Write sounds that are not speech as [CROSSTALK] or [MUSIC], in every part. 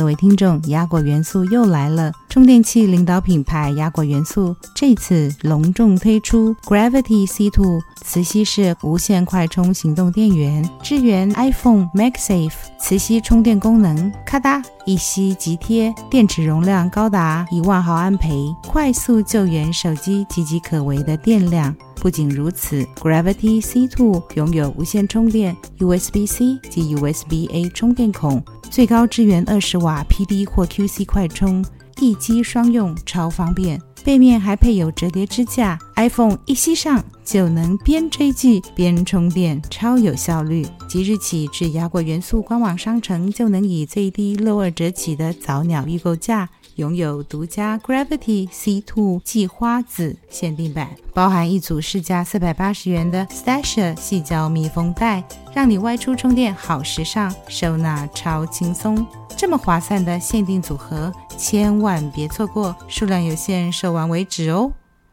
各位听众，亚果元素又来了！充电器领导品牌亚果元素这次隆重推出 Gravity C Two 磁吸式无线快充行动电源，支援 iPhone MagSafe 磁吸充电功能，咔哒一吸即贴，电池容量高达一万毫安培，快速救援手机岌岌可危的电量。不仅如此，Gravity C2 拥有无线充电 USB-C 及 USB-A 充电孔，最高支援二十瓦 PD 或 QC 快充，一机双用，超方便。背面还配有折叠支架，iPhone 一吸上就能边追剧边充电，超有效率。即日起至亚果元素官网商城就能以最低六二折起的早鸟预购价。拥有独家 Gravity C Two 季花紫限定版，包含一组市价四百八十元的 Stasher 细胶密封袋，让你外出充电好时尚，收纳超轻松。这么划算的限定组合，千万别错过，数量有限，售完为止哦。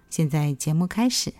现在节目开始。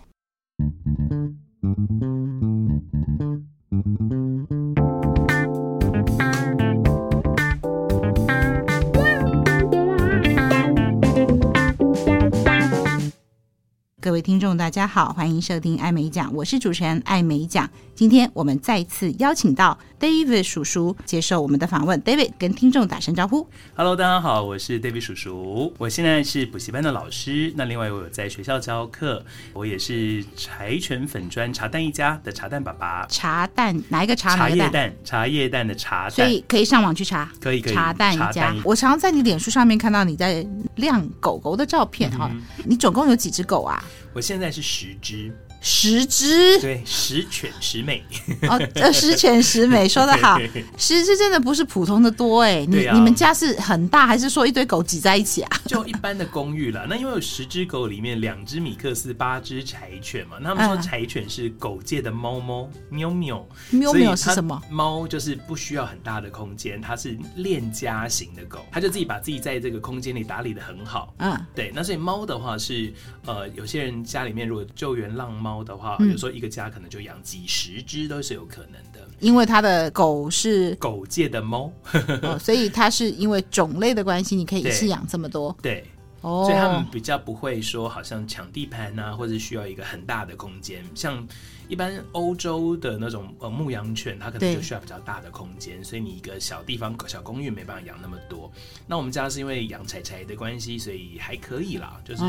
各位听众，大家好，欢迎收听艾美奖，我是主持人艾美奖。今天我们再次邀请到 David 叔叔接受我们的访问。David 跟听众打声招呼。Hello，大家好，我是 David 叔叔。我现在是补习班的老师，那另外我有在学校教课，我也是柴犬粉砖茶蛋一家的茶蛋爸爸。茶蛋哪一个茶？茶叶蛋，茶叶蛋的茶蛋。所以可以上网去查，可以可以。茶蛋一家。我常常在你脸书上面看到你在晾狗狗的照片哈、嗯，你总共有几只狗啊？我现在是十只。十只，对，十全十美哦，呃，十全十美，[LAUGHS] 说的好，十只真的不是普通的多哎，你、啊、你们家是很大，还是说一堆狗挤在一起啊？[LAUGHS] 就一般的公寓啦，那因为有十只狗里面两只米克斯，八只柴犬嘛，那他们说柴犬是狗界的猫猫喵喵，喵喵是什么？猫就是不需要很大的空间，它是恋家型的狗，它就自己把自己在这个空间里打理的很好。嗯，对，那所以猫的话是呃，有些人家里面如果救援浪猫。猫的话，有时候一个家可能就养几十只都是有可能的，因为它的狗是狗界的猫，[LAUGHS] 哦，所以它是因为种类的关系，你可以一次养这么多，对，所以他们比较不会说好像抢地盘啊，或者需要一个很大的空间，像。一般欧洲的那种呃牧羊犬，它可能就需要比较大的空间，所以你一个小地方小公寓没办法养那么多。那我们家是因为养柴柴的关系，所以还可以啦。就是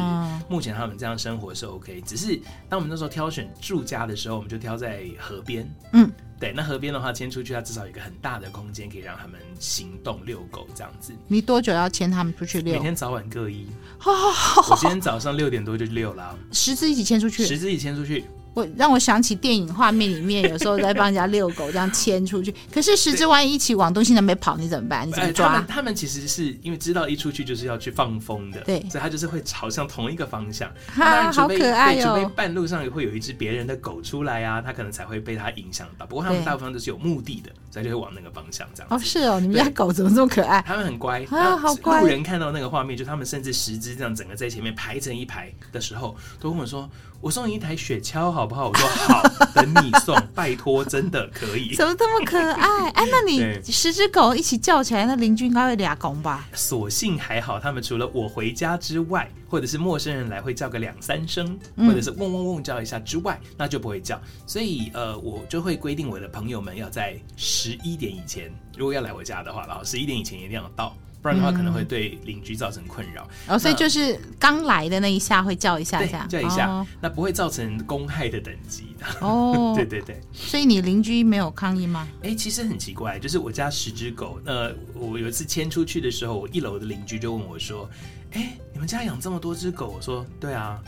目前他们这样生活是 OK，只是当我们那时候挑选住家的时候，我们就挑在河边。嗯，对，那河边的话牵出去，它至少有一个很大的空间可以让他们行动遛狗这样子。你多久要牵他们出去遛？每天早晚各一。[LAUGHS] 我今天早上六点多就遛了。十只一起牵出去？十只一起牵出去。我让我想起电影画面里面，有时候在帮人家遛狗，这样牵出去。可是十只万一一起往东西南北跑，你怎么办？你怎么抓？他们他们其实是因为知道一出去就是要去放风的，对，所以他就是会朝向同一个方向。[LAUGHS] 哈，好可爱哦！半路上会有一只别人的狗出来啊，他可能才会被他影响到。不过他们大部分都是有目的的，所以就会往那个方向这样。哦，是哦，你们家狗怎么这么可爱？他们很乖啊，好乖。路人看到那个画面，就他们甚至十只这样整个在前面排成一排的时候，都跟我说。我送你一台雪橇好不好？我说好，等你送，拜托，真的可以。[LAUGHS] 怎么这么可爱？哎，[LAUGHS] 那你十只狗一起叫起来，那邻居应该会俩拱吧？所幸还好，他们除了我回家之外，或者是陌生人来会叫个两三声，或者是嗡嗡嗡叫一下之外，那就不会叫。所以呃，我就会规定我的朋友们要在十一点以前，如果要来我家的话，然后十一点以前一定要到。不然的话可能会对邻居造成困扰。哦，所以就是刚来的那一下会叫一下下，叫一下，哦，那不会造成公害的等级的。哦，[LAUGHS] 对对对。所以你邻居没有抗议吗？哎，其实很奇怪，就是我家十只狗，呃，我有一次牵出去的时候，我一楼的邻居就问我说：“哎，你们家养这么多只狗？”我说：“对啊，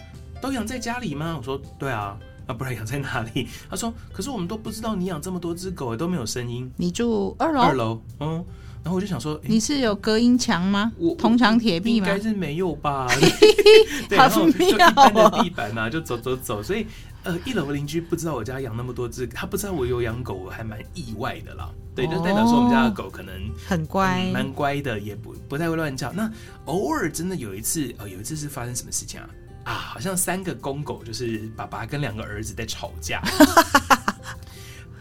都养在家里吗？”我说：“对啊，那不然养在哪里？” [LAUGHS] 他说：“可是我们都不知道你养这么多只狗，都没有声音。”你住二楼？二楼，嗯。然后我就想说，你是有隔音墙吗？我铜墙铁壁吗？应该是没有吧。[LAUGHS] [LAUGHS] 对，然后就一般的地板啊，就走走走。所以，呃，一楼的邻居不知道我家养那么多只，他不知道我有养狗，我还蛮意外的啦。对，就代表说我们家的狗可能很乖，蛮、嗯、乖的，也不不太会乱叫。那偶尔真的有一次，呃，有一次是发生什么事情啊？啊，好像三个公狗，就是爸爸跟两个儿子在吵架。[LAUGHS]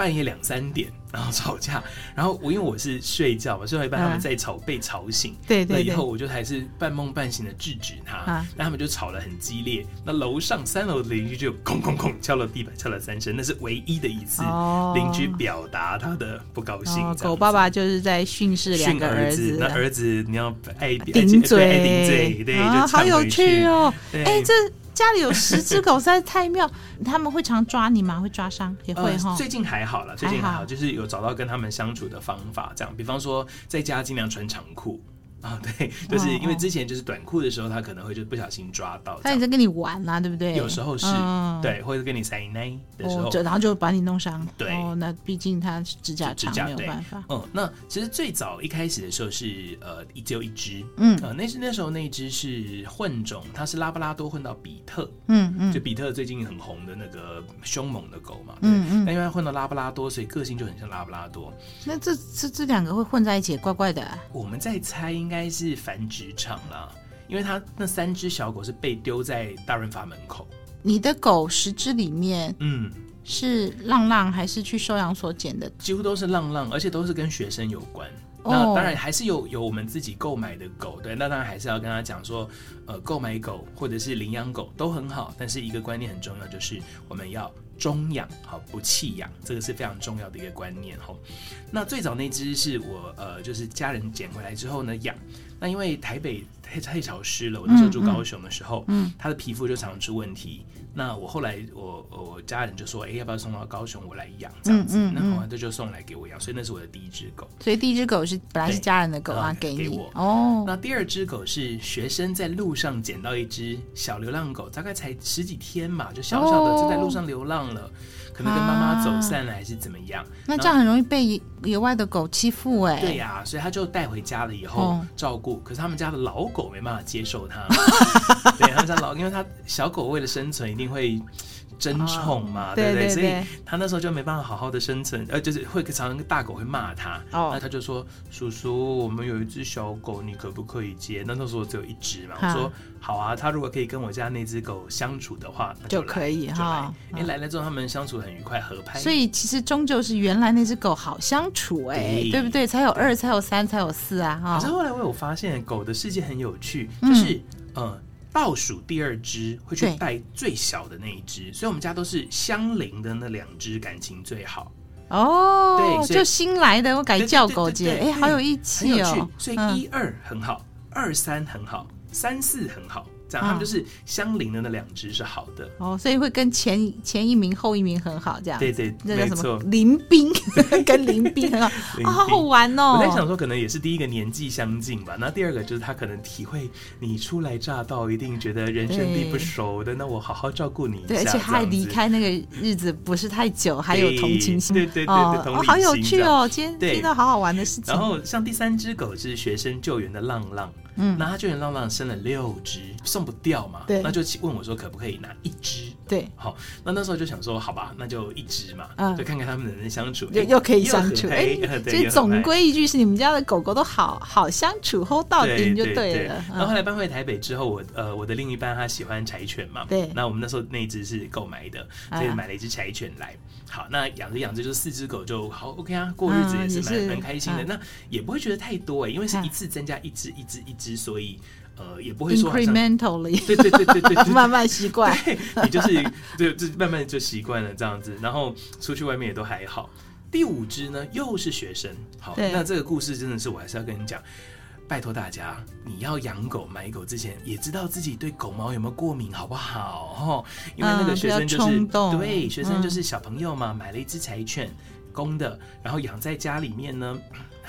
半夜两三点，然后吵架，[LAUGHS] 然后我因为我是睡觉嘛，睡到一半他们在吵，被吵醒，对对，那以后我就还是半梦半醒的制止他，那他们就吵得很激烈。那楼上三楼的邻居就哐哐哐敲了地板，敲了三声，那是唯一的一次邻居表达他的不高兴。狗爸爸就是在训斥两个儿子，那儿子你要爱顶嘴，爱顶嘴，对，好有趣哦，哎这。家里有十只狗实在太妙，[LAUGHS] 他们会常抓你吗？会抓伤也会哈、呃。最近还好了，最近还好，就是有找到跟他们相处的方法，这样，比方说在家尽量穿长裤。啊，[LAUGHS] 对，就是因为之前就是短裤的时候，他可能会就不小心抓到。他也在跟你玩啊，对不对？有时候是，对，或者跟你塞奶的时候，然后就把你弄伤。对，哦那毕竟他指甲长，没有办法。嗯，那其实最早一开始的时候是呃，只有一只，嗯，呃那是那时候那只是混种，它是拉布拉多混到比特，嗯嗯，就比特最近很红的那个凶猛的狗嘛，嗯嗯，但因为它混到拉布拉多，所以个性就很像拉布拉多。那这这这两个会混在一起，怪怪的。我们在猜。应该是繁殖场啦，因为他那三只小狗是被丢在大润发门口。你的狗十只里面，嗯，是浪浪还是去收养所捡的？几乎都是浪浪，而且都是跟学生有关。那当然还是有有我们自己购买的狗，对，那当然还是要跟他讲说，呃，购买狗或者是领养狗都很好，但是一个观念很重要，就是我们要终养，好，不弃养，这个是非常重要的一个观念，吼。那最早那只是我呃，就是家人捡回来之后呢养。那因为台北太太潮湿了，我那时候住高雄的时候，嗯，他的皮肤就常常出问题。那我后来我我家人就说，哎，要不要送到高雄我来养这样子？那后来他就送来给我养，所以那是我的第一只狗。所以第一只狗是本来是家人的狗啊，给我哦。那第二只狗是学生在路上捡到一只小流浪狗，大概才十几天嘛，就小小的就在路上流浪了。可能跟妈妈走散了，还是怎么样？那这样很容易被野外的狗欺负哎。对呀，所以他就带回家了以后照顾。可是他们家的老狗没办法接受他，[LAUGHS] 对，他们家老，因为他小狗为了生存一定会。争宠嘛，对不对？所以他那时候就没办法好好的生存，呃，就是会常常大狗会骂他，那他就说：“叔叔，我们有一只小狗，你可不可以接？”那那时候只有一只嘛，我说：“好啊，他如果可以跟我家那只狗相处的话，那就可以哈。”哎，来了之后他们相处很愉快，合拍。所以其实终究是原来那只狗好相处哎，对不对？才有二，才有三，才有四啊！哈。可是后来我有发现，狗的世界很有趣，就是嗯。倒数第二只会去带最小的那一只，所以我们家都是相邻的那两只感情最好。哦，对，就新来的我改叫狗姐，哎，好有义气哦。所以一二很好，二三很好，三四很好。这样，他们就是相邻的那两只是好的。哦，所以会跟前前一名后一名很好，这样。对对，那叫什么？邻兵，[LAUGHS] 跟林兵很好，[LAUGHS] 好好玩哦。我在想说，可能也是第一个年纪相近吧，那第二个就是他可能体会你初来乍到，一定觉得人生地不熟的，那我好好照顾你一下。对，而且他还离开那个日子不是太久，还有同情心，对对对对，哦，好有趣哦，今天听到好好玩的事情。然后像第三只狗是学生救援的浪浪。嗯，那他救援浪浪生了六只，送不掉嘛？对，那就问我说可不可以拿一只？对，好，那那时候就想说，好吧，那就一只嘛，就看看他们能不能相处，又又可以相处。哎，所以 [LAUGHS] 总归一句是，你们家的狗狗都好好相处，hold 到底就对了。然后后来搬回台北之后，我呃，我的另一半他喜欢柴犬嘛，对，那我们那时候那一只是购买的，所以买了一只柴犬来。好，那养着养着就四只狗就好，OK 啊，过日子也是蛮蛮开心的。那也不会觉得太多哎，因为是一次增加一只一只一只，所以。呃，也不会说 incrementally，对对对对对，[LAUGHS] 慢慢习惯，你就是对就慢慢就习惯了这样子，然后出去外面也都还好。第五只呢，又是学生，好，那这个故事真的是我还是要跟你讲，拜托大家，你要养狗买狗之前，也知道自己对狗毛有没有过敏，好不好？因为那个学生就是、嗯、对学生就是小朋友嘛，嗯、买了一只柴犬公的，然后养在家里面呢。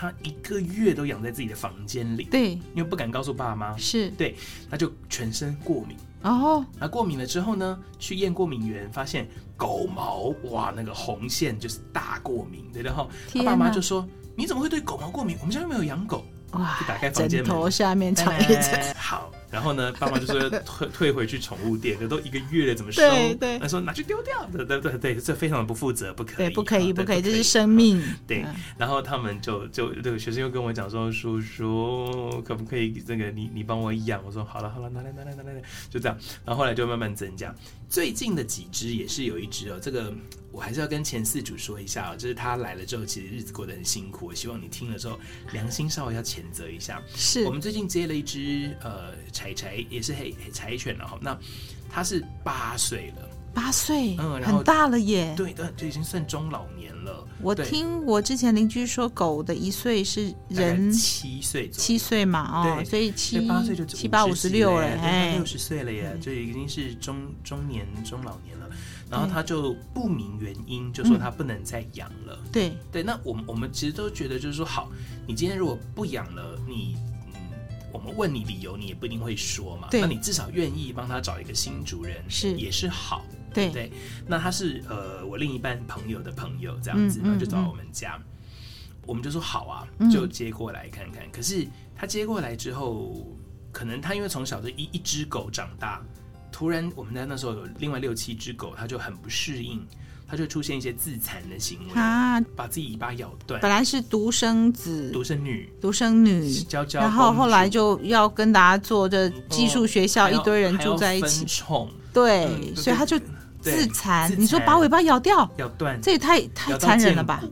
他一个月都养在自己的房间里，对，因为不敢告诉爸妈，是。对，他就全身过敏。哦。那过敏了之后呢，去验过敏源，发现狗毛哇，那个红线就是大过敏，对，然后他爸妈就说：“你怎么会对狗毛过敏？我们家又没有养狗。”哇，就打开房间头下面藏一只。好，然后呢，爸妈就说退退回去宠物店，这都一个月了，怎么收？对对，他说拿去丢掉，对对对对，这非常的不负责，不可以，对，不可以，不可以，这是生命。对，然后他们就就这个学生又跟我讲说，叔叔可不可以这个你你帮我养？我说好了好了，拿来拿来拿来，就这样。然后后来就慢慢增加，最近的几只也是有一只哦，这个。我还是要跟前四组说一下哦，就是他来了之后，其实日子过得很辛苦。我希望你听了之后，良心稍微要谴责一下。是我们最近接了一只呃柴柴，也是黑黑柴犬了哈。那它是八岁了，八岁，嗯，很大了耶。对对，就已经算中老年了。我听我之前邻居说，狗的一岁是人七岁，七岁嘛，哦，所以七八岁就七八五十六了，哎，六十岁了耶，就已经是中中年中老年了。然后他就不明原因，就说他不能再养了。嗯、对对，那我们我们其实都觉得，就是说，好，你今天如果不养了，你嗯，我们问你理由，你也不一定会说嘛。那你至少愿意帮他找一个新主人，是也是好。对。对，那他是呃我另一半朋友的朋友这样子，然后就找我们家，我们就说好啊，就接过来看看。嗯、可是他接过来之后，可能他因为从小就一一只狗长大。突然，我们在那时候有另外六七只狗，他就很不适应，他就出现一些自残的行为啊，把自己尾巴咬断。本来是独生子，独生女，独生女，娇娇，然后后来就要跟大家做这寄宿学校，一堆人住在一起，宠，对，所以他就自残。你说把尾巴咬掉，咬断，这也太太残忍了吧？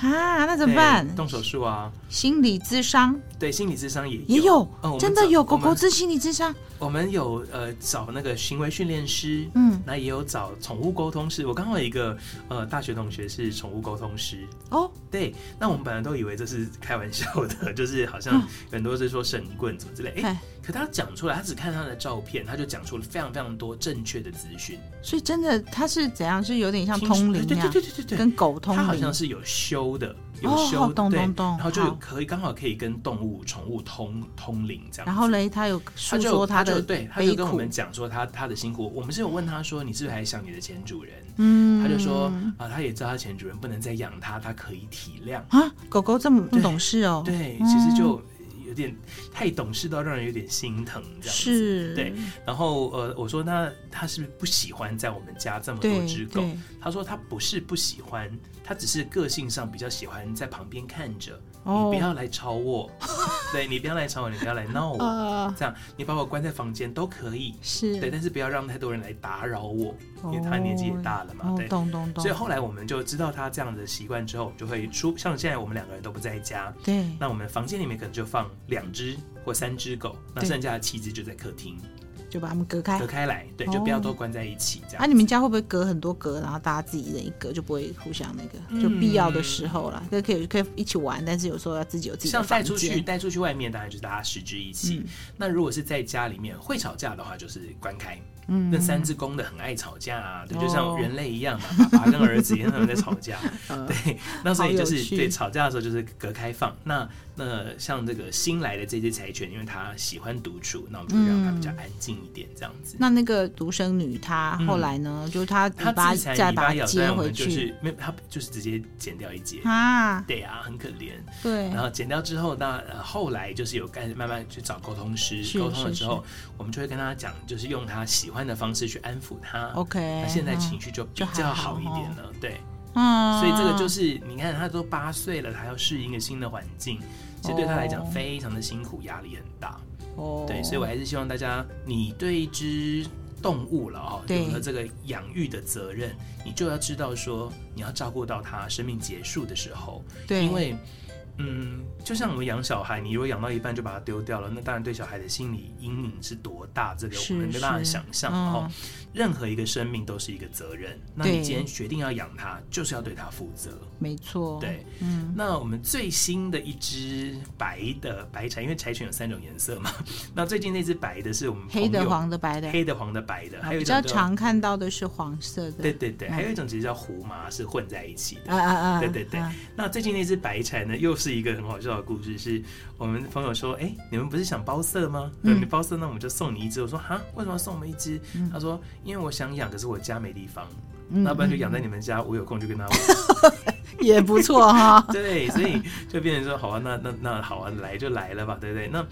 啊，那怎么办？动手术啊，心理智商，对，心理智商也也有，真的有狗狗治心理智商。我们有呃找那个行为训练师，嗯，那也有找宠物沟通师。我刚好有一个呃大学同学是宠物沟通师哦，对。那我们本来都以为这是开玩笑的，[LAUGHS] 就是好像很多是说神棍怎么之类，哎，可他讲出来，他只看他的照片，他就讲出了非常非常多正确的资讯。所以真的他是怎样？是有点像通灵，对对对对对对，跟狗通灵，他好像是有修的。有修对，然后就可以刚好可以跟动物宠物通通灵这样。然后嘞，他有诉说他的对，他就跟我们讲说他他的辛苦。我们是有问他说，你是不是还想你的前主人？嗯，他就说啊，他也知道他前主人不能再养他，他可以体谅啊。狗狗这么不懂事哦，对，其实就。有点太懂事到让人有点心疼，这样子是对。然后呃，我说那他是不是不喜欢在我们家这么多只狗？他说他不是不喜欢，他只是个性上比较喜欢在旁边看着。哦、你不要来吵我，对，你不要来吵我，你不要来闹我，呃、这样你把我关在房间都可以，是对，但是不要让太多人来打扰我，哦、因为他年纪也大了嘛，对，懂懂懂。所以后来我们就知道他这样的习惯之后，就会出，像现在我们两个人都不在家，对，那我们房间里面可能就放两只或三只狗，那剩下的七只就在客厅。就把它们隔开，隔开来，对，就不要都关在一起这样。啊，你们家会不会隔很多格，然后大家自己一人一格，就不会互相那个？就必要的时候啦，可以可以可以一起玩，但是有时候要自己有自己。像带出去带出去外面，当然就是大家十之一起。那如果是在家里面会吵架的话，就是关开。嗯，那三只公的很爱吵架啊，对，就像人类一样嘛，爸爸跟儿子一样他们在吵架。[LAUGHS] [LAUGHS] 对，那所以就是对吵架的时候就是隔开放。那那像这个新来的这只柴犬，因为它喜欢独处，那我们就让它比较安静一点，这样子。那那个独生女她后来呢？就是她她把再把它接回去，没有，她就是直接剪掉一截啊。对啊，很可怜。对。然后剪掉之后，那后来就是有开始慢慢去找沟通师沟通了之后，我们就会跟他讲，就是用他喜欢的方式去安抚他。OK。他现在情绪就比较好一点了。对。嗯。所以这个就是你看，他都八岁了，他要适应一个新的环境。其实对他来讲非常的辛苦，压力很大。哦，对，所以我还是希望大家，你对一只动物了哦，有了这个养育的责任，你就要知道说，你要照顾到它生命结束的时候。对，因为。嗯，就像我们养小孩，你如果养到一半就把它丢掉了，那当然对小孩的心理阴影是多大，这个我们没办法想象。然后，任何一个生命都是一个责任。那你今天决定要养它，就是要对它负责。没错。对，嗯。那我们最新的一只白的白柴，因为柴犬有三种颜色嘛。[LAUGHS] 那最近那只白的是我们黑的、黄的、白的，黑的、黄的、白的，还有比较常看到的是黄色的。对对对，还有一种其实叫胡麻，是混在一起的。啊啊啊！对对对。那最近那只白柴呢，又是。一个很好笑的故事，是我们朋友说：“哎，你们不是想包色吗？嗯，你包色，那我们就送你一只。”我说：“哈，为什么要送我们一只？”他说：“因为我想养，可是我家没地方，那不然就养在你们家。我有空就跟他玩。[LAUGHS] ”也不错哈。[LAUGHS] 对，所以就变成说，好啊，那那那好啊，来就来了吧，对不对？那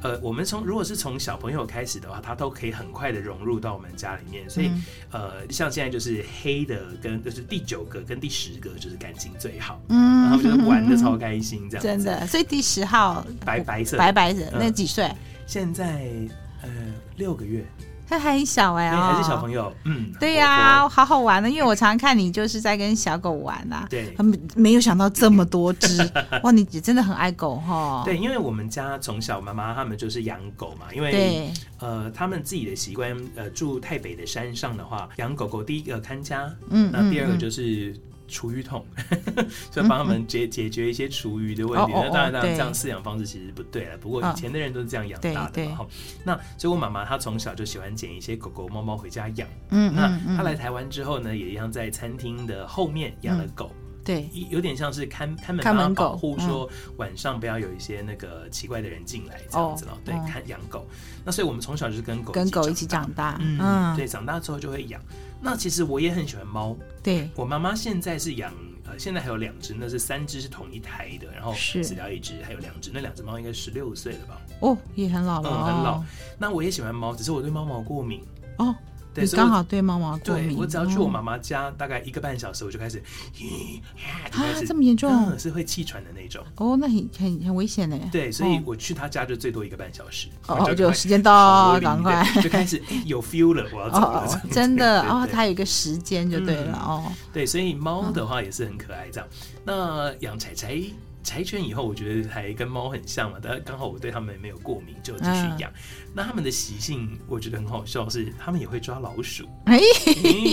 呃，我们从如果是从小朋友开始的话，他都可以很快的融入到我们家里面。所以、嗯、呃，像现在就是黑的跟就是第九个跟第十个就是感情最好，嗯，然后就是玩的超开心，这样真的。所以第十号白白色白白的，那几岁？嗯、现在呃六个月。他还很小哎、欸，还是小朋友，嗯，对呀、啊，好好玩的，因为我常常看你就是在跟小狗玩呐、啊，对，他们没有想到这么多只，[LAUGHS] 哇，你真的很爱狗哈。对，因为我们家从小妈妈他们就是养狗嘛，因为呃他们自己的习惯，呃住台北的山上的话，养狗狗第一个看家，嗯，那第二个就是。厨余桶，[LAUGHS] 就帮他们解解决一些厨余的问题。那、嗯、当然，当然这样饲养方式其实不对了。不过以前的人都是这样养大的嘛。哈那所以我妈妈她从小就喜欢捡一些狗狗、猫猫回家养。嗯，那她来台湾之后呢，也一样在餐厅的后面养了狗。嗯对，有点像是看看门，看门保护，说晚上不要有一些那个奇怪的人进来这样子咯。对，看养狗。那所以我们从小就是跟狗跟狗一起长大。嗯，对，长大之后就会养。那其实我也很喜欢猫。对，我妈妈现在是养呃，现在还有两只，那是三只是同一胎的，然后死掉一只，还有两只，那两只猫应该十六岁了吧？哦，也很老了，嗯，很老。那我也喜欢猫，只是我对猫毛过敏。哦。你刚好对猫毛过敏。对，我只要去我妈妈家，大概一个半小时，我就开始，啊，这么严重？是会气喘的那种。哦，那很很很危险呢。对，所以我去他家就最多一个半小时。哦，就时间到，赶快就开始有 feel 了，我要走了。真的哦，它有一个时间就对了哦。对，所以猫的话也是很可爱，这样。那养柴柴。柴犬以后，我觉得还跟猫很像嘛，但刚好我对它们没有过敏，就继续养。嗯、那它们的习性，我觉得很好笑，是它们也会抓老鼠，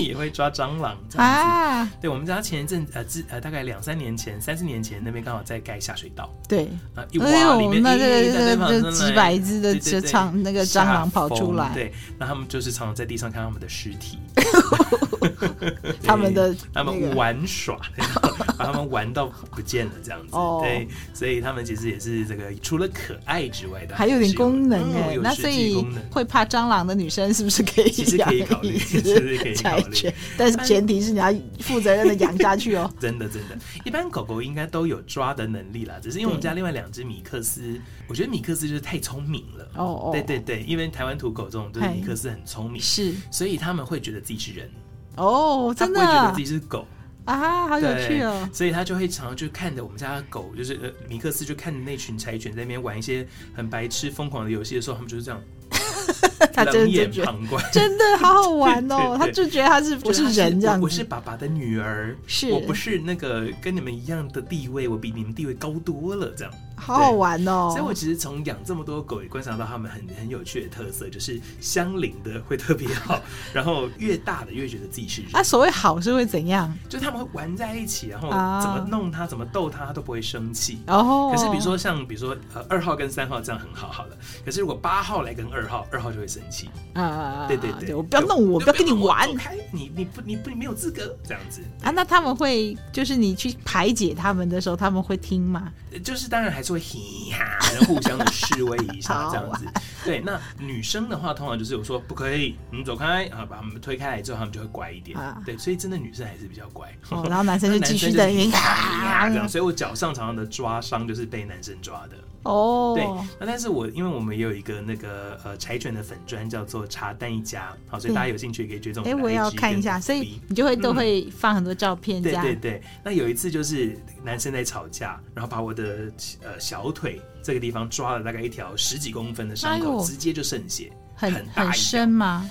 也会抓蟑螂这样子。啊、对，我们家前一阵呃，自呃大概两三年前、三四年前，那边刚好在盖下水道，对，啊一挖里面，那这个几百只的这蟑那个蟑螂跑出来，对，那他们就是常常在地上看他们的尸体，[LAUGHS] [LAUGHS] 他们的他们玩耍，[LAUGHS] 把他们玩到不见了这样子。哦对，所以他们其实也是这个，除了可爱之外的，还有点功能哎。那所以会怕蟑螂的女生是不是可以？其实可以考虑，其实可以考虑。但是前提是你要负责任的养下去哦。[LAUGHS] 真的真的，一般狗狗应该都有抓的能力啦，只是因为我们家另外两只米克斯，我觉得米克斯就是太聪明了。哦哦，对对对，因为台湾土狗这种就是米克斯很聪明，是，所以他们会觉得自己是人。哦，真的，他不会觉得自己是狗。啊，好有趣哦！所以他就会常常就看着我们家的狗，就是呃米克斯，就看着那群柴犬在那边玩一些很白痴、疯狂的游戏的时候，他们就是这样。[LAUGHS] 他真的旁观，真的好好玩哦！[LAUGHS] 他就觉得他是不是人这样？我是爸爸的女儿，是我不是那个跟你们一样的地位，我比你们地位高多了，这样好好玩哦！所以，我其实从养这么多狗，也观察到它们很很有趣的特色，就是相邻的会特别好，[LAUGHS] 然后越大的越觉得自己是人。啊，所谓好是会怎样？就他们会玩在一起，然后怎么弄他，怎么逗他，他都不会生气。哦。可是比如说像比如说呃二号跟三号这样很好好了，可是如果八号来跟二号，二号就会生气啊！对对对，我不要弄我，不要跟你玩，你你不你不你没有资格这样子啊？那他们会就是你去排解他们的时候，他们会听吗？就是当然还是会嘻哈，互相的示威一下这样子。对，那女生的话，通常就是我说不可以，你走开啊，把他们推开来之后，他们就会乖一点。对，所以真的女生还是比较乖。然后男生就继续在那边哈这样，所以我脚上常常的抓伤就是被男生抓的。哦，对，那但是我因为我们也有一个那个呃柴犬的粉砖叫做茶蛋一家，好，所以大家有兴趣也可以追踪。哎，我也要看一下，所以你就会都会放很多照片。对对对，那有一次就是男生在吵架，然后把我的呃小腿这个地方抓了大概一条十几公分的伤口，直接就渗血，很很深吗？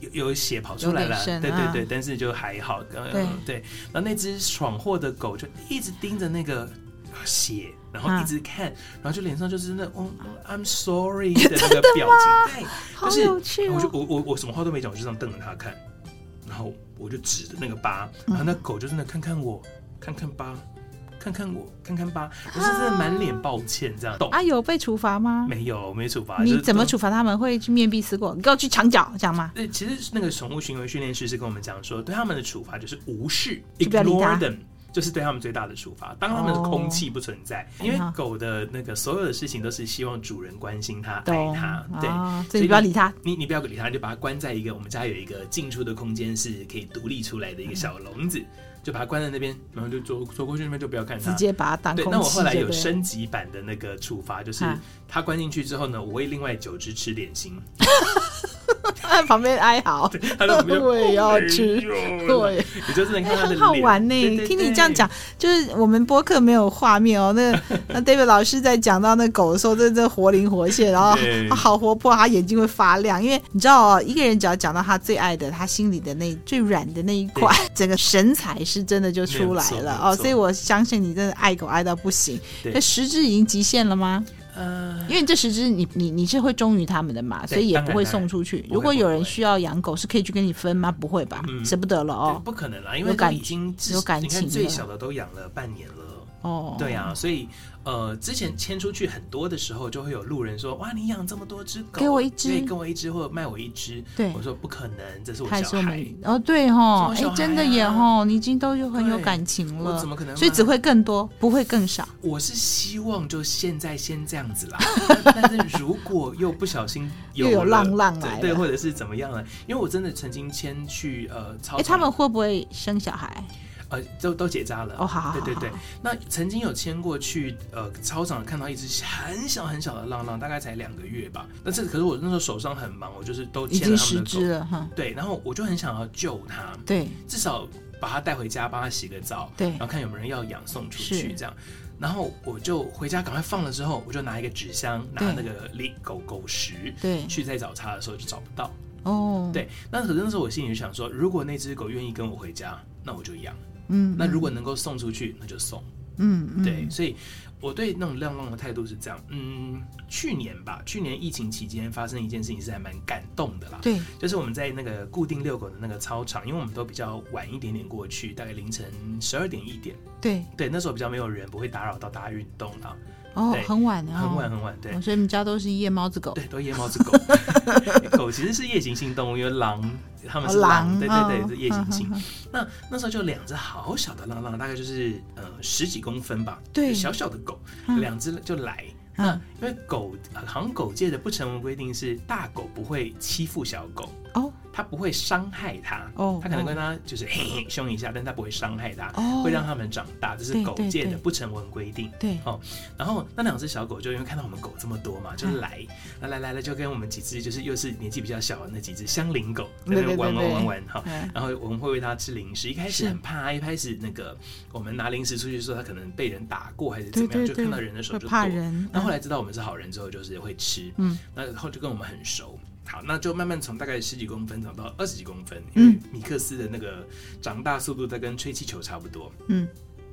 有有血跑出来了，对对对，但是就还好。对对，然后那只闯祸的狗就一直盯着那个。血，然后一直看，然后就脸上就是那哦，I'm sorry [LAUGHS] 的那个表情，对，好有趣。我就我我我什么话都没讲，我就这样瞪着他看，然后我就指着那个疤，然后那狗就真的看看我，看看疤，看看我，看看疤，我是真的满脸抱歉这样。啊，有被处罚吗？没有，没处罚。你怎么处罚他们？会去面壁思过？你给我去墙角，这样吗？对，其实那个宠物行为训练师是跟我们讲说，对他们的处罚就是无视，ignore them。就是对他们最大的处罚。当他们的空气不存在，因为狗的那个所有的事情都是希望主人关心它、爱它。对，所以你不要理它。你你不要理它，你就把它关在一个我们家有一个进出的空间，是可以独立出来的一个小笼子。就把它关在那边，然后就走走过去那边就不要看它，直接把它当。对，那我后来有升级版的那个处罚，就是它关进去之后呢，我会另外九只吃点心。他在旁边哀嚎，他 [LAUGHS] 我也要吃。对，你就是能看他的脸，很好玩呢。听你这样讲，就是我们播客没有画面哦。那 [LAUGHS] 那 David 老师在讲到那狗的时候，真的活灵活现，然后他好活泼，他眼睛会发亮。因为你知道哦，一个人只要讲到他最爱的，他心里的那最软的那一块，[LAUGHS] 整个神采是真的就出来了哦。所以我相信你真的爱狗爱到不行。那十只已经极限了吗？呃，因为这十只你你你是会忠于他们的嘛，所以也不会送出去。如果有人需要养狗，是可以去跟你分吗？不会吧，舍不得了哦。不可能啦，因为已经有感情，最小的都养了半年了。哦，对啊，所以呃，之前牵出去很多的时候，就会有路人说：“哇，你养这么多只狗，给我一只，对，给我一只，或者卖我一只。”对，我说不可能，这是我小孩。哦，对哈，哎，真的也哈，你已经都有很有感情了，怎么可能？所以只会更多，不会更少。我是希望就现在先这样子啦，[LAUGHS] 但是如果又不小心又有浪浪来，对，或者是怎么样了？因为我真的曾经牵去呃，哎，他们会不会生小孩？呃，都都结扎了哦，好，好，好，对对对。那曾经有牵过去，呃，操场看到一只很小很小的浪浪，大概才两个月吧。但是可是我那时候手上很忙，我就是都牵了他们的狗了哈。对，然后我就很想要救它，对，至少把它带回家，帮它洗个澡，对，然后看有没有人要养送出去这样。然后我就回家赶快放了之后，我就拿一个纸箱，拿那个狗狗食，对，去再找它的时候就找不到。哦，对，那可是那时候我心里就想说，如果那只狗愿意跟我回家，那我就养。嗯，那如果能够送出去，那就送。嗯，嗯对，所以我对那种浪浪的态度是这样。嗯，去年吧，去年疫情期间发生一件事情是还蛮感动的啦。对，就是我们在那个固定遛狗的那个操场，因为我们都比较晚一点点过去，大概凌晨十二点一点。对，对，那时候比较没有人，不会打扰到大家运动啦。哦，很晚啊，很晚很晚，对，所以你们家都是夜猫子狗，对，都夜猫子狗。[LAUGHS] [LAUGHS] 狗其实是夜行性动物，因为狼，他们是狼，对对对，是夜行性。那那时候就两只好小的浪浪，大概就是呃十几公分吧，对，小小的狗，两只就来。那因为狗，好像狗界的不成文规定是大狗不会欺负小狗哦。他不会伤害它，哦，他可能跟他就是嘿嘿凶一下，但他不会伤害他，会让他们长大，这是狗界的不成文规定。对，哦，然后那两只小狗就因为看到我们狗这么多嘛，就来，来来来了，就跟我们几只就是又是年纪比较小的那几只相邻狗在那边玩玩玩玩哈，然后我们会喂它吃零食，一开始很怕，一开始那个我们拿零食出去说它可能被人打过还是怎么样，就看到人的时候就怕人，那后来知道我们是好人之后，就是会吃，嗯，那然后就跟我们很熟。好，那就慢慢从大概十几公分长到二十几公分，因为米克斯的那个长大速度在跟吹气球差不多。嗯，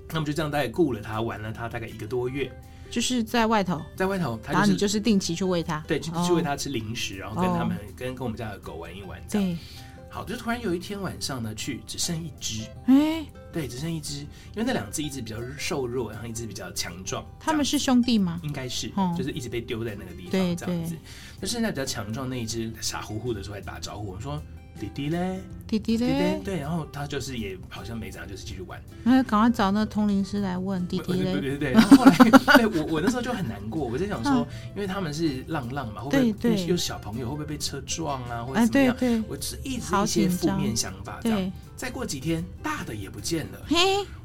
那么就这样大概雇了它，玩了它大概一个多月，就是在外头，在外头，然后你就是定期去喂它，对，去去喂它吃零食，然后跟他们跟跟我们家的狗玩一玩，这样。好，就突然有一天晚上呢，去只剩一只，哎，对，只剩一只，因为那两只一只比较瘦弱，然后一只比较强壮。他们是兄弟吗？应该是，就是一直被丢在那个地方这样子。那现在比较强壮那一只傻乎乎的出来打招呼，说。弟弟嘞，弟弟嘞，对，然后他就是也好像没怎样，就是继续玩。那赶快找那通灵师来问弟弟嘞。对对对，然后后来，[LAUGHS] 对我我那时候就很难过，我在想说，因为他们是浪浪嘛，会不会有小朋友会不会被车撞啊，或者怎么样？我是一直一些负面想法这样。再过几天，大的也不见了。嘿，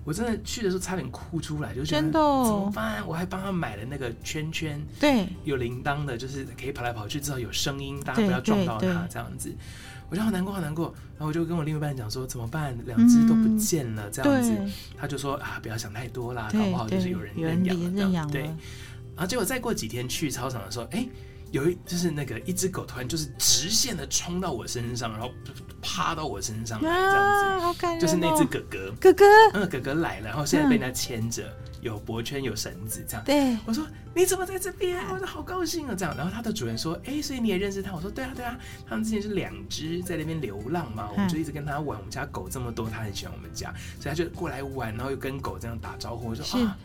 我真的去的时候差点哭出来，就觉得怎么办？我还帮他买了那个圈圈，对，有铃铛的，就是可以跑来跑去，至少有声音，大家不要撞到他这样子。我就好难过，好难过。然后我就跟我另一半讲说，怎么办？两只都不见了，这样子。他就说啊，不要想太多啦，搞不好就是有人认养了。对。然后结果再过几天去操场的时候，哎，有一就是那个一只狗突然就是直线的冲到我身上，然后趴到我身上来，这样子。就是那只哥哥，哥哥，嗯，哥哥来了，然后现在被他牵着。有脖圈，有绳子，这样。对，我说你怎么在这边？我说好高兴啊，这样。然后他的主人说，哎、欸，所以你也认识他？我说对啊，对啊。他们之前是两只在那边流浪嘛，我们就一直跟他玩。我们家狗这么多，他很喜欢我们家，所以他就过来玩，然后又跟狗这样打招呼。我说啊。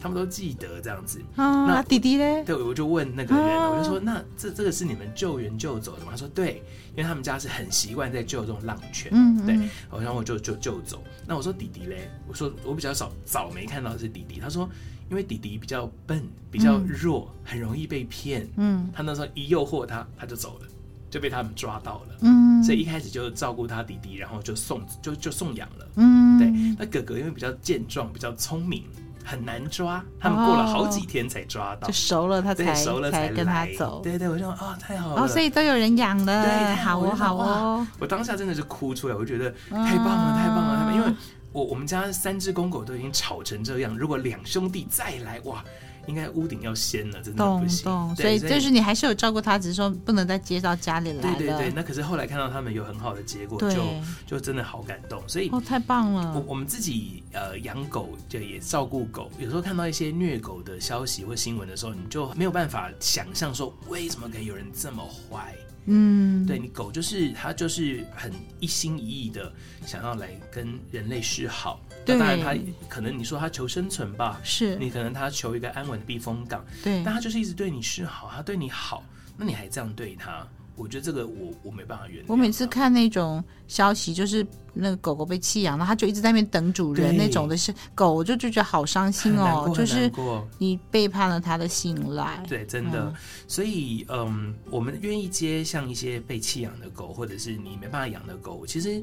他们都记得这样子。那弟弟呢？对，我就问那个人，我就说，那这这个是你们救援救走的吗？他说对，因为他们家是很习惯在救这种浪犬。嗯，对。然后我就就救走。那我说弟弟嘞？我说我比较少早没看到的是弟弟。他说，因为弟弟比较笨，比较弱，很容易被骗。嗯，他那时候一诱惑他，他就走了。就被他们抓到了，嗯，所以一开始就照顾他弟弟，然后就送就就送养了，嗯，对。那哥哥因为比较健壮，比较聪明，很难抓，他们过了好几天才抓到，就熟了他才熟了才跟他走，对对，我就说啊，太好了，哦，所以都有人养了，对，好哦好哦，我当下真的是哭出来，我觉得太棒了太棒了，他们因为我我们家三只公狗都已经吵成这样，如果两兄弟再来哇。应该屋顶要掀了，真的不行。懂懂，所以就是你还是有照顾他，只是说不能再接到家里来了。对对对，那可是后来看到他们有很好的结果，就就真的好感动。所以哦，太棒了。我我们自己呃养狗就也照顾狗，有时候看到一些虐狗的消息或新闻的时候，你就没有办法想象说为什么可以有人这么坏。嗯，对你狗就是它就是很一心一意的想要来跟人类示好。当然，他可能你说他求生存吧，是你可能他求一个安稳的避风港，对，但他就是一直对你示好，他对你好，那你还这样对他，我觉得这个我我没办法原谅。我每次看那种消息，就是那个狗狗被弃养，然后他就一直在那边等主人那种的是狗，我就就觉得好伤心哦，就是你背叛了他的信赖。对，真的，嗯、所以嗯，我们愿意接像一些被弃养的狗，或者是你没办法养的狗，其实。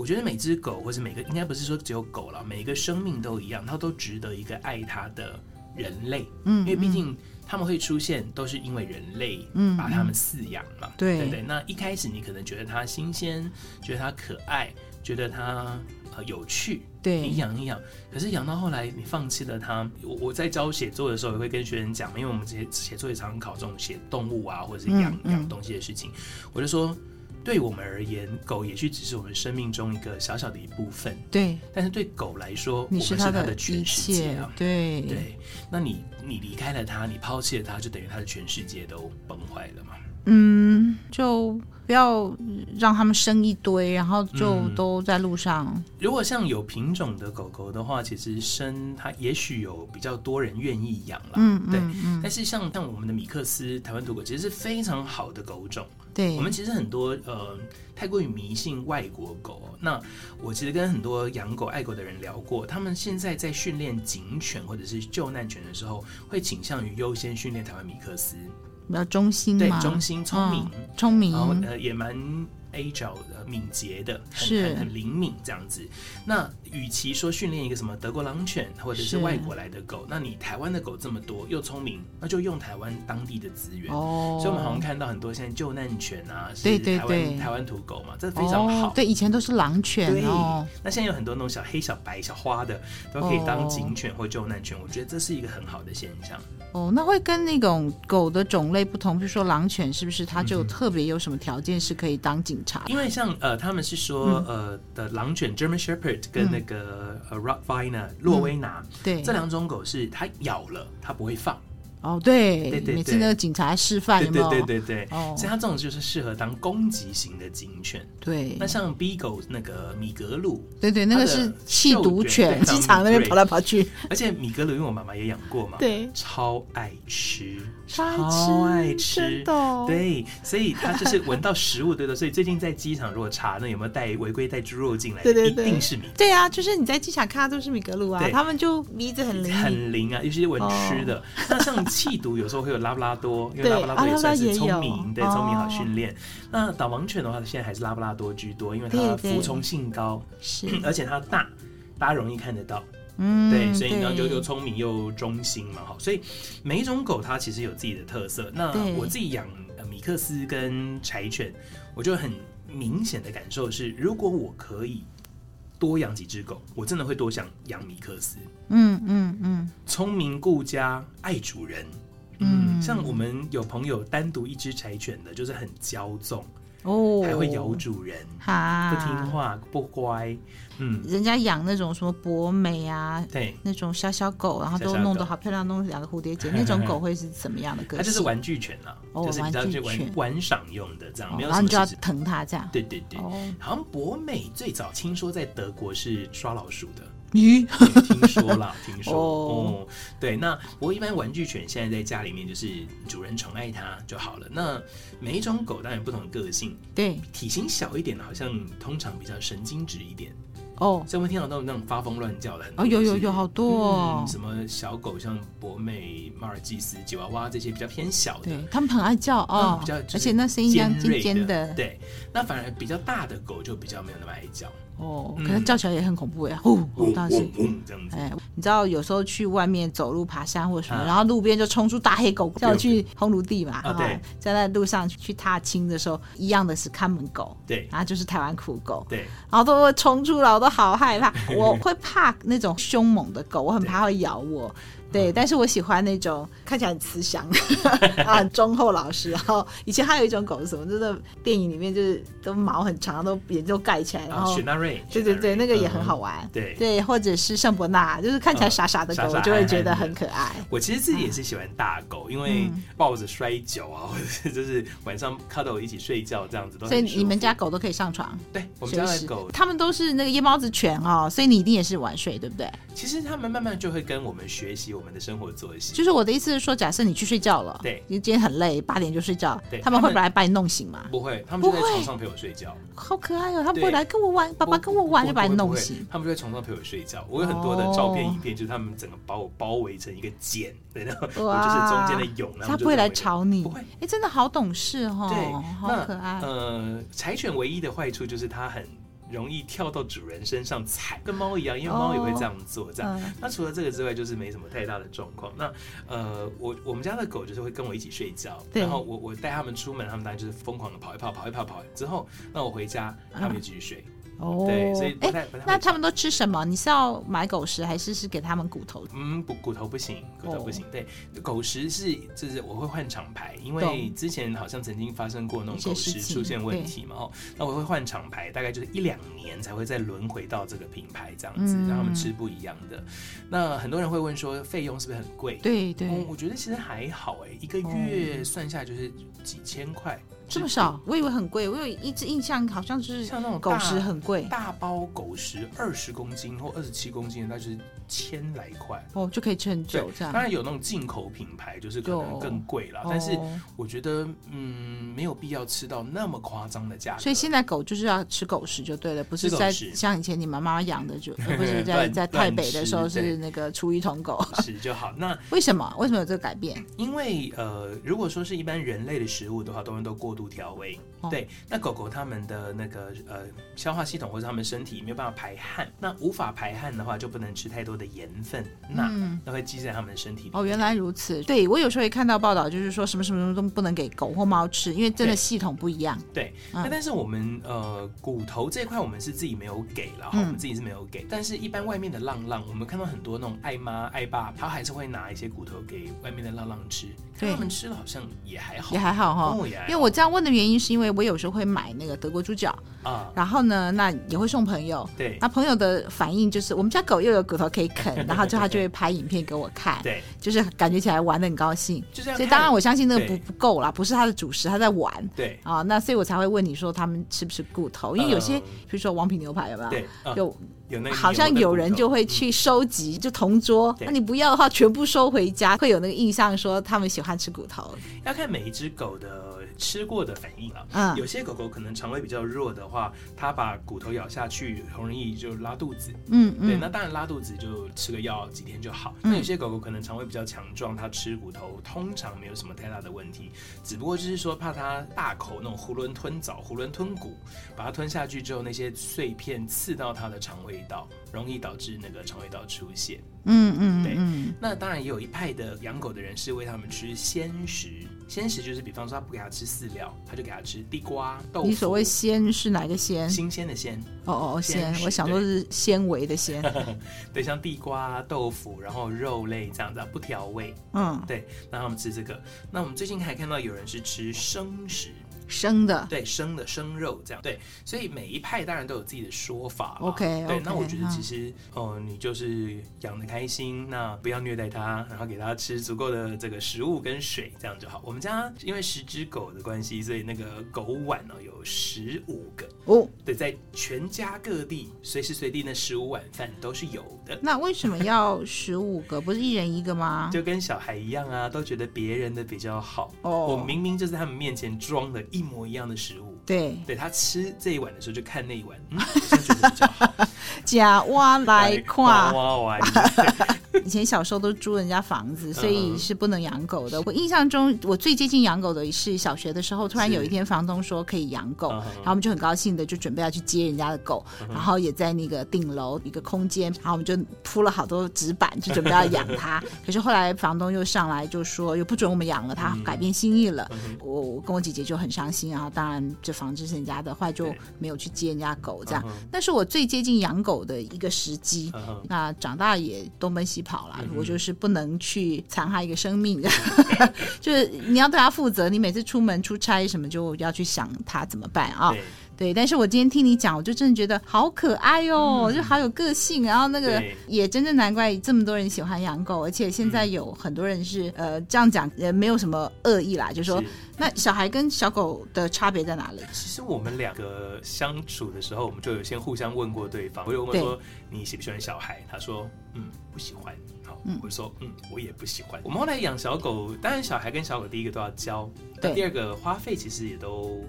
我觉得每只狗，或是每个，应该不是说只有狗了，每一个生命都一样，它都值得一个爱它的人类。嗯，因为毕竟他们会出现，都是因为人类嗯把他们饲养嘛。嗯、对对对。那一开始你可能觉得它新鲜，觉得它可爱，觉得它呃有趣，对，你养一养。可是养到后来，你放弃了它。我我在教写作的时候，也会跟学生讲，因为我们这些写作也常常考这种写动物啊，或者是养养、嗯嗯、东西的事情，我就说。对我们而言，狗也许只是我们生命中一个小小的一部分。对，但是对狗来说，我们是它的全世界啊。对对，那你你离开了它，你抛弃了它，就等于它的全世界都崩坏了嘛。嗯，就不要让他们生一堆，然后就都在路上。嗯，如果像有品种的狗狗的话，其实生它也许有比较多人愿意养了。嗯，对。嗯嗯，但是像像我们的米克斯台湾土狗，其实是非常好的狗种。对，我们其实很多呃太过于迷信外国狗。那我其实跟很多养狗爱狗的人聊过，他们现在在训练警犬或者是救难犬的时候，会倾向于优先训练台湾米克斯，比较忠心，对，忠心聪明，嗯、聪明，然后呃也蛮。agile 的敏捷的，很是很很灵敏这样子。那与其说训练一个什么德国狼犬或者是外国来的狗，那你台湾的狗这么多又聪明，那就用台湾当地的资源。哦，所以我们好像看到很多现在救难犬啊，是台湾台湾土狗嘛，这非常好。哦。对，以前都是狼犬哦。那现在有很多那种小黑、小白、小花的，都可以当警犬或救难犬。我觉得这是一个很好的现象。哦，那会跟那种狗的种类不同，比如说狼犬，是不是它就特别有什么条件是可以当警察？因为像呃，他们是说、嗯、呃的狼犬 German Shepherd 跟那个、嗯、呃 Rottweiler 洛威纳，对，这两种狗是它咬了它不会放。哦，对，对对对，每次那个警察示范，对对对对对，哦，所以它这种就是适合当攻击型的警犬。对，那像 Beagle 那个米格鲁，对对，那个是弃毒犬，机场那边跑来跑去。而且米格鲁，因为我妈妈也养过嘛，对，超爱吃，超爱吃，对，所以它就是闻到食物，对的。所以最近在机场如果查那有没有带违规带猪肉进来，对对对，一定是米。对啊，就是你在机场看到都是米格鲁啊，他们就鼻子很灵，很灵啊，尤其是闻吃的。那像。缉毒有时候会有拉布拉多，因为拉布拉多也算是聪明，对，聪明好训练。那导盲犬的话，现在还是拉布拉多居多，因为它服从性高，是，[CLEARS THROAT] 而且它大，大家容易看得到，嗯，对，所以呢就又聪明又忠心嘛，好，所以每一种狗它其实有自己的特色。那我自己养米克斯跟柴犬，我就很明显的感受是，如果我可以。多养几只狗，我真的会多想养米克斯。嗯嗯嗯，聪明顾家，爱主人。嗯，嗯，像我们有朋友单独一只柴犬的，就是很骄纵。哦，还会咬主人，哈，不听话不乖，嗯，人家养那种什么博美啊，对，那种小小狗，然后都弄得好漂亮，弄两个蝴蝶结，那种狗会是怎么样的个性？它就是玩具犬啊，就是比较就玩玩赏用的这样，没有。然后你就要疼它这样。对对对，好像博美最早听说在德国是抓老鼠的。咦，听说了，[LAUGHS] 听说哦，对，那不过一般玩具犬现在在家里面就是主人宠爱它就好了。那每一种狗当然有不同的个性，对，体型小一点的，好像通常比较神经质一点。哦，所以我们听到那种那种发疯乱叫的很多。哦，有有有好多哦，嗯、什么小狗像博美、马尔济斯、吉娃娃这些比较偏小的，对，他们很爱叫哦，比较而且那声音尖尖尖的，对，那反而比较大的狗就比较没有那么爱叫。哦，可能叫起来也很恐怖呀，呼，好大声，这样子。哎，你知道有时候去外面走路、爬山或者什么，然后路边就冲出大黑狗，叫我去烘炉地嘛。对，在那路上去踏青的时候，一样的是看门狗，对，然后就是台湾苦狗，对，然后都会冲出来，我都好害怕，[LAUGHS] 我会怕那种凶猛的狗，我很怕会咬我。对，但是我喜欢那种看起来很慈祥 [LAUGHS] 啊，忠厚老实。然后以前还有一种狗是什么？就是电影里面就是都毛很长，都眼睛都盖起来，然后雪纳瑞，对对对，那个也很好玩。对对，或者是圣伯纳，就是看起来傻傻的狗，我就会觉得很可爱。我其实自己也是喜欢大狗，因为抱着摔跤啊，[LAUGHS] 或者是就是晚上 cuddle 一起睡觉这样子都。所以你们家狗都可以上床？对，我们家的狗，他们都是那个夜猫子犬哦，所以你一定也是晚睡，对不对？其实他们慢慢就会跟我们学习。我们的生活作息，就是我的意思是说，假设你去睡觉了，对，你今天很累，八点就睡觉，他们会不来把你弄醒吗？不会，他们就在床上陪我睡觉。好可爱哦，他们不会来跟我玩，爸爸跟我玩就把你弄醒。他们就在床上陪我睡觉。我有很多的照片、影片，就是他们整个把我包围成一个茧，对，然后我就是中间的蛹。他不会来吵你，不会。哎，真的好懂事哦，对，好可爱。呃，柴犬唯一的坏处就是它很。容易跳到主人身上踩，跟猫一样，因为猫也会这样做。这样，哦、那除了这个之外，就是没什么太大的状况。那呃，我我们家的狗就是会跟我一起睡觉，然后我我带他们出门，他们当然就是疯狂的跑一跑，跑一跑，跑之后，那我回家，他们就继续睡。嗯哦，对，所以不太不太。那他们都吃什么？你是要买狗食，还是是给他们骨头？嗯，不，骨头不行，骨头不行。对，狗食是就是我会换厂牌，因为之前好像曾经发生过那种狗食出现问题嘛。哦，那我会换厂牌，大概就是一两年才会再轮回到这个品牌这样子，让他们吃不一样的。那很多人会问说，费用是不是很贵？对对，我觉得其实还好哎，一个月算下来就是几千块。这么少，我以为很贵。我有一直印象，好像是像那种狗食很贵，大包狗食二十公斤或二十七公斤，那就是千来块哦，就可以吃很久这样。当然有那种进口品牌，就是可能更贵了。但是我觉得，嗯，没有必要吃到那么夸张的价格。所以现在狗就是要吃狗食就对了，不是在像以前你妈妈养的，就 [LAUGHS] 不是在在台北的时候是那个出一桶狗 [LAUGHS] 食就好。那 [LAUGHS] 为什么？为什么有这个改变？因为呃，如果说是一般人类的食物的话，都会都过度调味，哦、对，那狗狗它们的那个呃消化系统或者它们身体没有办法排汗，那无法排汗的话，就不能吃太多的盐分，那、嗯、那会积在它们的身体里。哦，原来如此。对，我有时候也看到报道，就是说什么什么都不能给狗或猫吃，因为真的系统不一样。对，那、嗯、但是我们呃骨头这一块我们是自己没有给，然后我们自己是没有给，嗯、但是一般外面的浪浪，我们看到很多那种爱妈爱爸，他还是会拿一些骨头给外面的浪浪吃，对他们吃了好像也还好，也还好哈、哦，因为我这样。问的原因是因为我有时候会买那个德国猪脚啊，然后呢，那也会送朋友。对，那朋友的反应就是我们家狗又有骨头可以啃，[LAUGHS] 然后就他就会拍影片给我看。对，就是感觉起来玩的很高兴。所以当然我相信那个不不够啦，不是他的主食，他在玩。对啊，那所以我才会问你说他们吃不吃骨头？因为有些比如说王品牛排有没有？对，有。好像有人就会去收集，就同桌。那你不要的话，全部收回家，会有那个印象说他们喜欢吃骨头。要看每一只狗的吃过的反应啊。嗯，有些狗狗可能肠胃比较弱的话，它把骨头咬下去，很容易就拉肚子。嗯嗯。对，那当然拉肚子就吃个药几天就好。那有些狗狗可能肠胃比较强壮，它吃骨头通常没有什么太大的问题，只不过就是说怕它大口那种囫囵吞枣、囫囵吞骨，把它吞下去之后，那些碎片刺到它的肠胃。道容易导致那个肠胃道出血，嗯嗯，对，那当然也有一派的养狗的人是喂它们吃鲜食，鲜食就是比方说他不给他吃饲料，他就给他吃地瓜、豆腐。你所谓鲜是哪个鲜？新鲜的鲜。哦哦哦，鲜，我想说是纤维的纤。[LAUGHS] 对，像地瓜、豆腐，然后肉类这样子，不调味。嗯，对，让他们吃这个。那我们最近还看到有人是吃生食。生的，对，生的生肉这样，对，所以每一派当然都有自己的说法。OK，对，那我觉得其实，哦、呃，你就是养的开心，那不要虐待它，然后给它吃足够的这个食物跟水，这样就好。我们家因为十只狗的关系，所以那个狗碗呢有十五个哦，对，在全家各地随时随地那十五碗饭都是有的。那为什么要十五个？不是一人一个吗？[LAUGHS] 就跟小孩一样啊，都觉得别人的比较好。哦，我明明就在他们面前装的一。一模一样的食物，对，对他吃这一碗的时候就看那一碗，嗯，好像觉得比较好。假挖来跨。[LAUGHS] 以前小时候都租人家房子，所以是不能养狗的。我印象中，我最接近养狗的是小学的时候，突然有一天房东说可以养狗，然后我们就很高兴的就准备要去接人家的狗，然后也在那个顶楼一个空间，然后我们就铺了好多纸板，就准备要养它。[LAUGHS] 可是后来房东又上来就说又不准我们养了，他改变心意了。我我跟我姐姐就很伤心，然后当然这房子是人家的，后来就没有去接人家狗。这样，但是我最接近养狗的一个时机。那长大也东奔西跑了，我就是不能去残害一个生命，[LAUGHS] [LAUGHS] 就是你要对它负责。你每次出门出差什么，就要去想它怎么办啊？对，但是我今天听你讲，我就真的觉得好可爱哦，嗯、就好有个性。然后那个也真的难怪这么多人喜欢养狗，而且现在有很多人是呃这样讲，也没有什么恶意啦，就是说。那小孩跟小狗的差别在哪里？其实我们两个相处的时候，我们就有先互相问过对方。我有问说你喜不喜欢小孩？他说嗯不喜欢。好，我就说嗯我也不喜欢。我们后来养小狗，当然小孩跟小狗第一个都要教，对，第二个花费其实也都。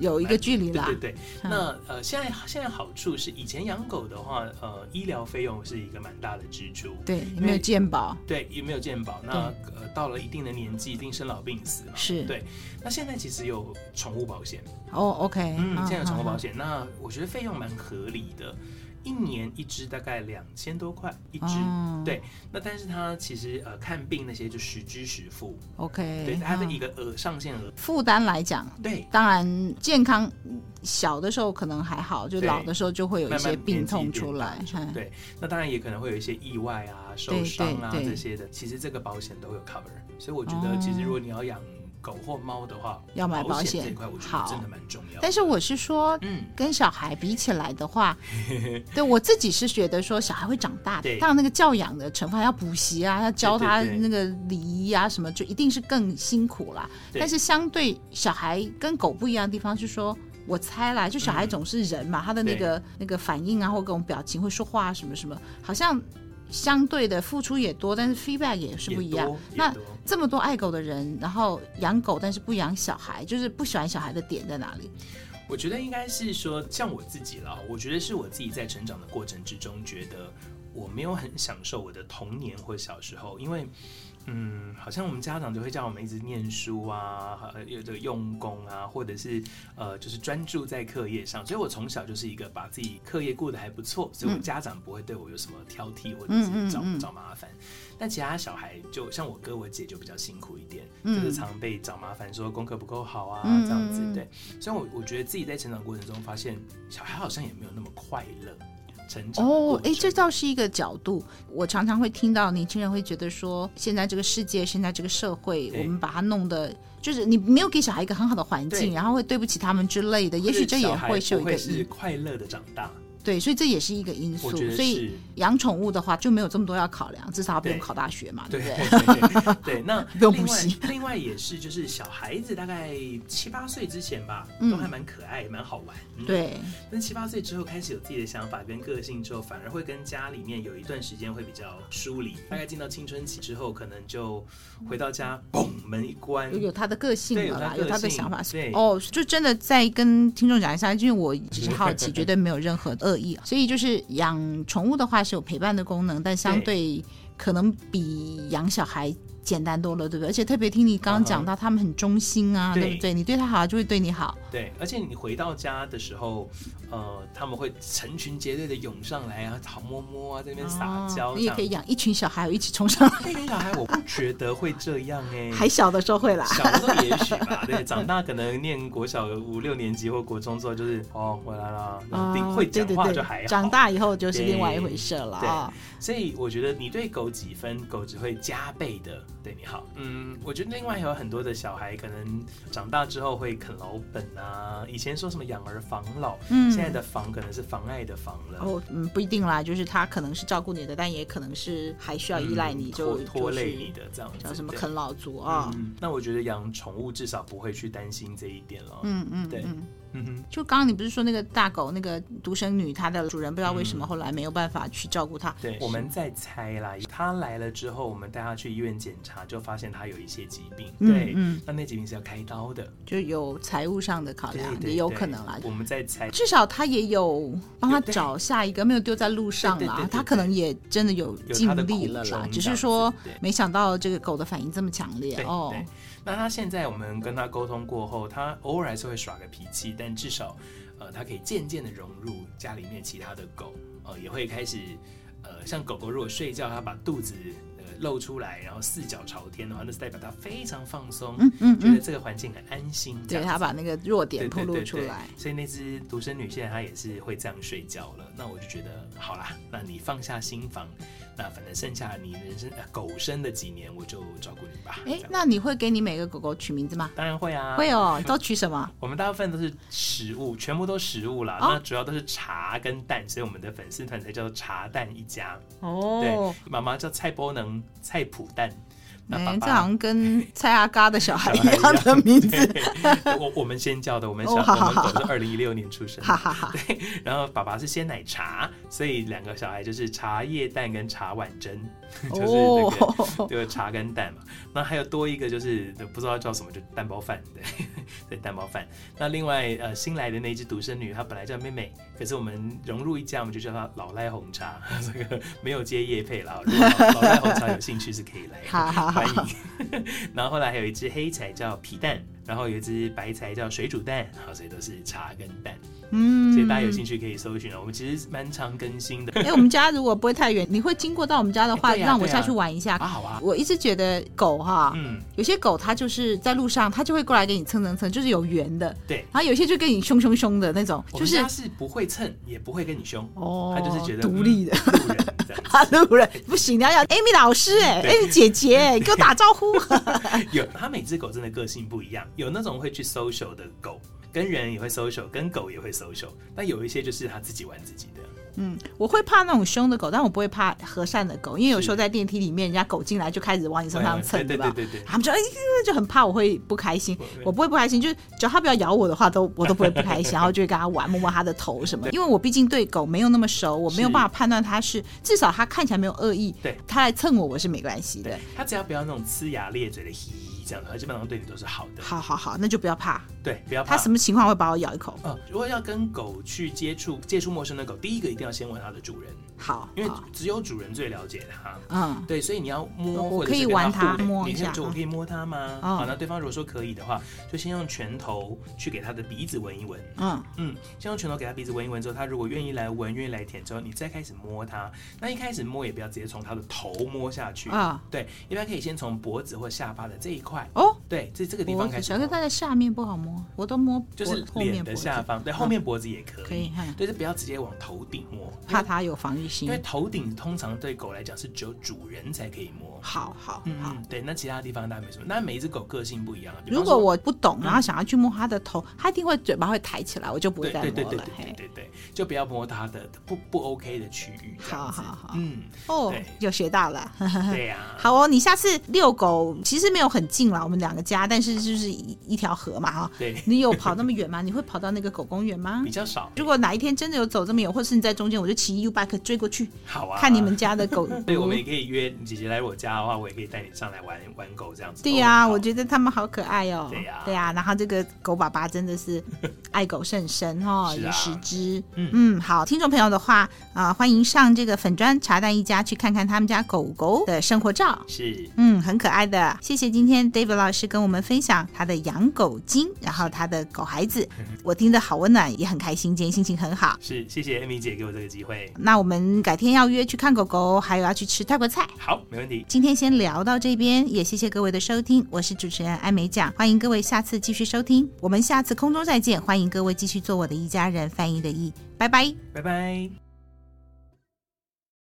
有一个距离啦。对对对，嗯、那呃，现在现在好处是，以前养狗的话，呃，医疗费用是一个蛮大的支出。对，有没有健保？对，有没有健保？那呃，到了一定的年纪，一定生老病死嘛。是。对，那现在其实有宠物保险。哦，OK。嗯，现在有宠物保险，那我觉得费用蛮合理的。一年一只大概两千多块一只，哦、对。那但是它其实呃看病那些就实支实付，OK。对，它的一个额上限额负担来讲，对，当然健康小的时候可能还好，就老的时候就会有一些病痛出来。慢慢对，那当然也可能会有一些意外啊、受伤啊这些的，其实这个保险都有 cover。所以我觉得，其实如果你要养。狗或猫的话，要买保险这块，我觉得真的蛮重要。但是我是说，嗯，跟小孩比起来的话，[LAUGHS] 对我自己是觉得说，小孩会长大的，当然那个教养的成分要补习啊，要教他那个礼仪啊什么，就一定是更辛苦啦。但是相对小孩跟狗不一样的地方是说，我猜啦，就小孩总是人嘛，他的那个那个反应啊，或各种表情，会说话啊什么什么，好像。相对的付出也多，但是 feedback 也是不一样。那这么多爱狗的人，然后养狗但是不养小孩，就是不喜欢小孩的点在哪里？我觉得应该是说，像我自己了，我觉得是我自己在成长的过程之中，觉得我没有很享受我的童年或小时候，因为。嗯，好像我们家长就会叫我们一直念书啊，有这个用功啊，或者是呃，就是专注在课业上。所以我从小就是一个把自己课业过得还不错，所以我家长不会对我有什么挑剔或者是找找麻烦。但其他小孩就像我哥我姐就比较辛苦一点，就是常被找麻烦，说功课不够好啊这样子。对，所以我我觉得自己在成长过程中发现，小孩好像也没有那么快乐。哦，哎，这倒是一个角度。我常常会听到年轻人会觉得说，现在这个世界，现在这个社会，我们把它弄得就是你没有给小孩一个很好的环境，然后会对不起他们之类的。也许这也会是一个是快乐的长大。对，所以这也是一个因素。所以养宠物的话就没有这么多要考量，至少不用考大学嘛，对，对不对？对，[LAUGHS] 那不用补习。另外也是，就是小孩子大概七八岁之前吧，都还蛮可爱，蛮好玩。嗯、对。但七八岁之后开始有自己的想法跟个性之后，反而会跟家里面有一段时间会比较疏离。大概进到青春期之后，可能就回到家，嘣，门一关，有他的个性了啦，有他的想法。对。哦，就真的再跟听众讲一下，因为我只是好奇，[LAUGHS] 绝对没有任何恶意，所以就是养宠物的话是有陪伴的功能，但相对可能比养小孩。简单多了，对不对？而且特别听你刚刚讲到，他们很忠心啊，对不对？你对他好，就会对你好。对，而且你回到家的时候，呃，他们会成群结队的涌上来啊，好摸摸啊，在那边撒娇。你也可以养一群小孩，一起冲上来。一群小孩，我不觉得会这样哎。还小的时候会啦，小的时候也许吧。[LAUGHS] 对，长大可能念国小五六年级或国中之后，就是哦，回来了，会讲话就还好。长大以后就是另外一回事了啊。所以我觉得你对狗几分，狗只会加倍的。对你好，嗯，我觉得另外还有很多的小孩，可能长大之后会啃老本啊。以前说什么养儿防老，嗯，现在的防可能是妨碍的防了。哦，嗯，不一定啦，就是他可能是照顾你的，但也可能是还需要依赖你，就拖累你的这样子。叫什么啃老族啊？嗯，那我觉得养宠物至少不会去担心这一点了。嗯嗯，对。嗯哼，就刚刚你不是说那个大狗那个独生女，她的主人不知道为什么后来没有办法去照顾她？对，我们在猜啦。她来了之后，我们带她去医院检查。就发现他有一些疾病，嗯、对，嗯，那那疾病是要开刀的，就有财务上的考量，也有可能啦。我们在猜，至少他也有帮他找下一个，没有丢在路上啦。他可能也真的有尽力了啦，只是说没想到这个狗的反应这么强烈哦。那他现在我们跟他沟通过后，他偶尔还是会耍个脾气，但至少呃，他可以渐渐的融入家里面其他的狗，呃，也会开始呃，像狗狗如果睡觉，它把肚子。露出来，然后四脚朝天的话，那是代表他非常放松，嗯嗯，嗯，觉得这个环境很安心。对，他把那个弱点暴露出来，对对对对，所以那只独生女现在她也是会这样睡觉了。那我就觉得好啦，那你放下心防，那反正剩下你人生、呃、狗生的几年，我就照顾你吧。哎，那你会给你每个狗狗取名字吗？当然会啊，会哦。[LAUGHS] 都取什么？我们大部分都是食物，全部都食物啦。哦、那主要都是茶跟蛋，所以我们的粉丝团才叫做茶蛋一家。哦，对，妈妈叫蔡波能、蔡普蛋。哎、欸，这好像跟 [LAUGHS] 蔡阿嘎的小孩一样的名字。我我们先叫的，我们小、哦、我们狗是二零一六年出生的。哈哈哈。对，然后爸爸是鲜奶茶，所以两个小孩就是茶叶蛋跟茶碗蒸，[LAUGHS] 就是那个、哦、就是茶跟蛋嘛。那还有多一个就是不知道叫什么，就蛋包饭，对，[LAUGHS] 对蛋包饭。那另外呃新来的那只独生女，她本来叫妹妹，可是我们融入一家，我们就叫她老赖红茶。这个没有接叶配了，如果老赖红茶有兴趣是可以来。哈哈。欢迎，[LAUGHS] 然后后来还有一只黑柴叫皮蛋，然后有一只白柴叫水煮蛋，好，所以都是茶跟蛋。嗯，所以大家有兴趣可以搜寻。我们其实蛮常更新的。哎、欸，我们家如果不会太远，你会经过到我们家的话，欸啊、让我下去玩一下。啊，好啊。我一直觉得狗哈，嗯，有些狗它就是在路上，它就会过来给你蹭蹭蹭，就是有缘的。对。然后有些就跟你凶凶凶的那种，就是它是不会蹭，也不会跟你凶。哦。它就是觉得独立的。[LAUGHS] 啊，路人不行，你要叫 [LAUGHS] Amy 老师哎，Amy 姐姐，你 [LAUGHS] 给我打招呼。有，它每只狗真的个性不一样，有那种会去 social 的狗。跟人也会 social，跟狗也会 social，但有一些就是他自己玩自己的。嗯，我会怕那种凶的狗，但我不会怕和善的狗，因为有时候在电梯里面，人家狗进来就开始往你身上蹭，对吧？对对他们就哎就很怕，我会不开心。我不会不开心，就是只要它不要咬我的话，都我都不会不开心，[LAUGHS] 然后就会跟它玩，摸摸它的头什么。因为我毕竟对狗没有那么熟，我没有办法判断它是至少它看起来没有恶意，对，它来蹭我我是没关系的。它只要不要那种呲牙咧嘴的这样的，基本上对你都是好的。好好好，那就不要怕。对，不要怕。它什么情况会把我咬一口？嗯，如果要跟狗去接触，接触陌生的狗，第一个一定要先问它的主人。好，因为只有主人最了解它。嗯，对，所以你要摸，我可以玩它，摸一下。我可以摸它吗？好，那对方如果说可以的话，就先用拳头去给它的鼻子闻一闻。嗯嗯，先用拳头给它鼻子闻一闻之后，它如果愿意来闻，愿意来舔之后，你再开始摸它。那一开始摸也不要直接从它的头摸下去啊。对，一般可以先从脖子或下巴的这一块。哦，对，这这个地方开始。小哥它在下面不好摸，我都摸就是脸的下方，对，后面脖子也可以。可以，对，就不要直接往头顶摸，怕它有防御心。因为头顶通常对狗来讲是只有主人才可以摸。好好好，对，那其他地方大家没什么。那每一只狗个性不一样。如果我不懂，然后想要去摸它的头，它一定会嘴巴会抬起来，我就不会再摸了。对对对对对对，就不要摸它的不不 OK 的区域。好好好，嗯，哦，有学到了。对呀。[LAUGHS] 好哦，你下次遛狗其实没有很近了，我们两个家，但是就是一一条河嘛哈。对。你有跑那么远吗？你会跑到那个狗公园吗？比较少。如果哪一天真的有走这么远，或是你在中间，我就骑 U bike 追过去。好啊。看你们家的狗。[LAUGHS] 对，我们也可以约姐姐来我家的话，我也可以带你上来玩玩狗这样子。对呀，我觉得他们好可爱哦。对呀，对呀。然后这个狗爸爸真的是 [LAUGHS] 爱狗甚深哦，有十只。嗯嗯，好，听众朋友的话啊，欢迎上这个粉砖茶蛋一家去看看他们家狗狗的生活照。是，嗯，很可爱的。谢谢今天 David 老师跟我们分享他的养狗经，然后他的狗孩子，我听得好温暖，也很开心，今天心情很好。是，谢谢 Amy 姐给我这个机会。那我们改天要约去看狗狗，还有要去吃泰国菜。好，没问题。今天先聊到这边，也谢谢各位的收听，我是主持人艾美奖，欢迎各位下次继续收听，我们下次空中再见，欢迎各位继续做我的一家人，翻译的译，拜拜，拜拜。